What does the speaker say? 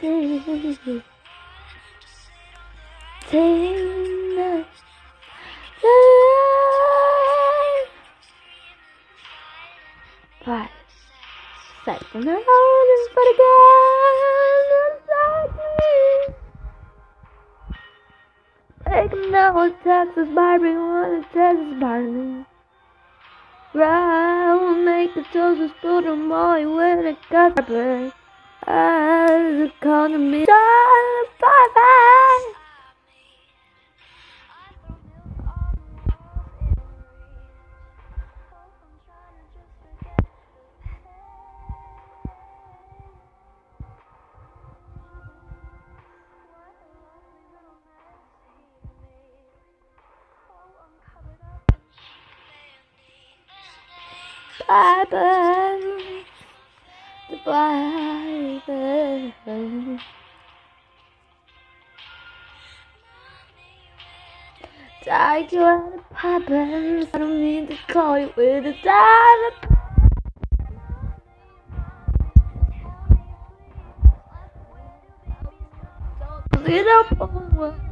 Take Lindsay. Take Five. Sex on the is but again inside me. Taking out Texas Barbie one Texas Barbie. Right, I will make the toes put them all with a carpet. As economy, bye bye. Bye bye. Bye. Take you out of. I don't mean to call you with a diamond. You don't